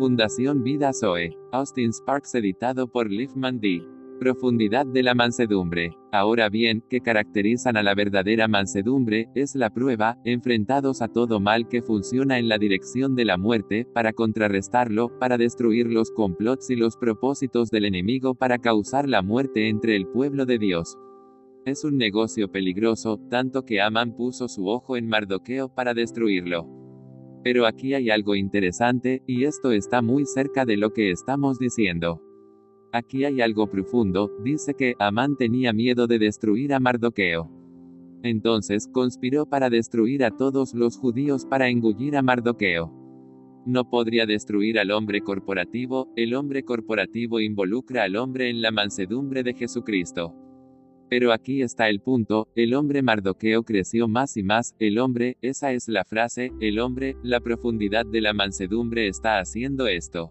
Fundación Vida Zoe. Austin Sparks editado por Liefman D. Profundidad de la mansedumbre. Ahora bien, ¿qué caracterizan a la verdadera mansedumbre? Es la prueba, enfrentados a todo mal que funciona en la dirección de la muerte, para contrarrestarlo, para destruir los complots y los propósitos del enemigo para causar la muerte entre el pueblo de Dios. Es un negocio peligroso, tanto que Aman puso su ojo en Mardoqueo para destruirlo. Pero aquí hay algo interesante, y esto está muy cerca de lo que estamos diciendo. Aquí hay algo profundo, dice que Amán tenía miedo de destruir a Mardoqueo. Entonces conspiró para destruir a todos los judíos para engullir a Mardoqueo. No podría destruir al hombre corporativo, el hombre corporativo involucra al hombre en la mansedumbre de Jesucristo. Pero aquí está el punto, el hombre Mardoqueo creció más y más, el hombre, esa es la frase, el hombre, la profundidad de la mansedumbre está haciendo esto.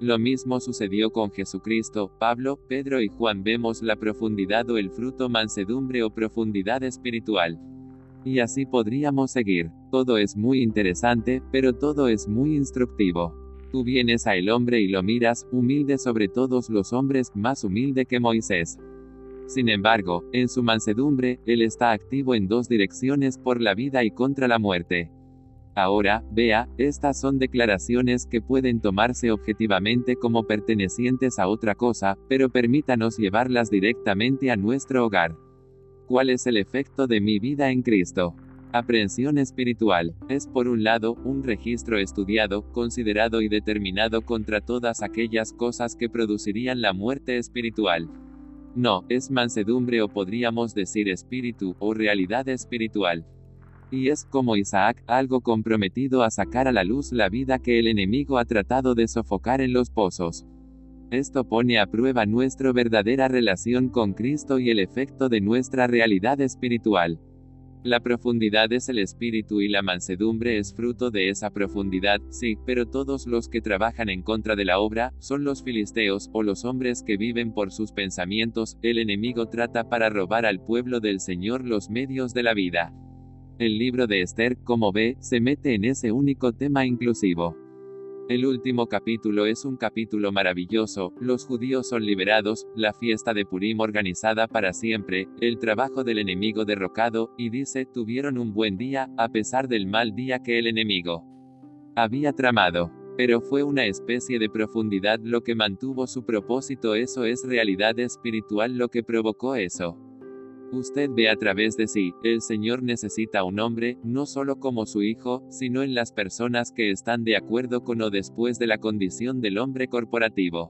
Lo mismo sucedió con Jesucristo, Pablo, Pedro y Juan vemos la profundidad o el fruto mansedumbre o profundidad espiritual. Y así podríamos seguir. Todo es muy interesante, pero todo es muy instructivo. Tú vienes a el hombre y lo miras, humilde sobre todos los hombres, más humilde que Moisés. Sin embargo, en su mansedumbre, él está activo en dos direcciones por la vida y contra la muerte. Ahora, vea, estas son declaraciones que pueden tomarse objetivamente como pertenecientes a otra cosa, pero permítanos llevarlas directamente a nuestro hogar. ¿Cuál es el efecto de mi vida en Cristo? Aprehensión espiritual. Es por un lado, un registro estudiado, considerado y determinado contra todas aquellas cosas que producirían la muerte espiritual. No, es mansedumbre o podríamos decir espíritu, o realidad espiritual. Y es como Isaac, algo comprometido a sacar a la luz la vida que el enemigo ha tratado de sofocar en los pozos. Esto pone a prueba nuestra verdadera relación con Cristo y el efecto de nuestra realidad espiritual. La profundidad es el espíritu y la mansedumbre es fruto de esa profundidad, sí, pero todos los que trabajan en contra de la obra, son los filisteos, o los hombres que viven por sus pensamientos, el enemigo trata para robar al pueblo del Señor los medios de la vida. El libro de Esther, como ve, se mete en ese único tema inclusivo. El último capítulo es un capítulo maravilloso, los judíos son liberados, la fiesta de Purim organizada para siempre, el trabajo del enemigo derrocado, y dice, tuvieron un buen día, a pesar del mal día que el enemigo había tramado. Pero fue una especie de profundidad lo que mantuvo su propósito, eso es realidad espiritual lo que provocó eso. Usted ve a través de sí, el Señor necesita un hombre, no solo como su hijo, sino en las personas que están de acuerdo con o después de la condición del hombre corporativo.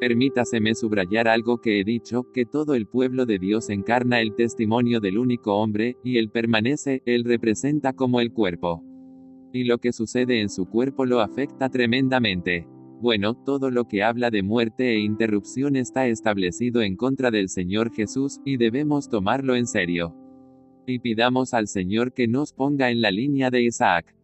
Permítaseme subrayar algo que he dicho, que todo el pueblo de Dios encarna el testimonio del único hombre, y él permanece, él representa como el cuerpo. Y lo que sucede en su cuerpo lo afecta tremendamente. Bueno, todo lo que habla de muerte e interrupción está establecido en contra del Señor Jesús, y debemos tomarlo en serio. Y pidamos al Señor que nos ponga en la línea de Isaac.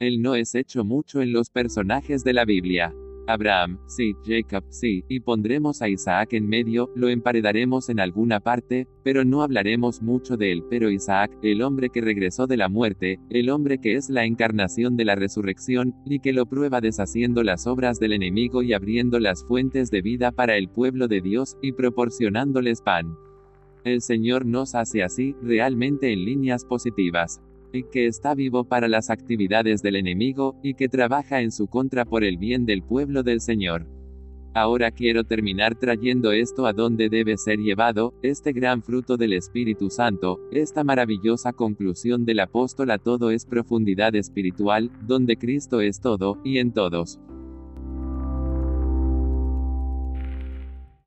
Él no es hecho mucho en los personajes de la Biblia. Abraham, sí, Jacob, sí, y pondremos a Isaac en medio, lo emparedaremos en alguna parte, pero no hablaremos mucho de él. Pero Isaac, el hombre que regresó de la muerte, el hombre que es la encarnación de la resurrección, y que lo prueba deshaciendo las obras del enemigo y abriendo las fuentes de vida para el pueblo de Dios, y proporcionándoles pan. El Señor nos hace así, realmente en líneas positivas y que está vivo para las actividades del enemigo, y que trabaja en su contra por el bien del pueblo del Señor. Ahora quiero terminar trayendo esto a donde debe ser llevado, este gran fruto del Espíritu Santo, esta maravillosa conclusión del apóstol a todo es profundidad espiritual, donde Cristo es todo, y en todos.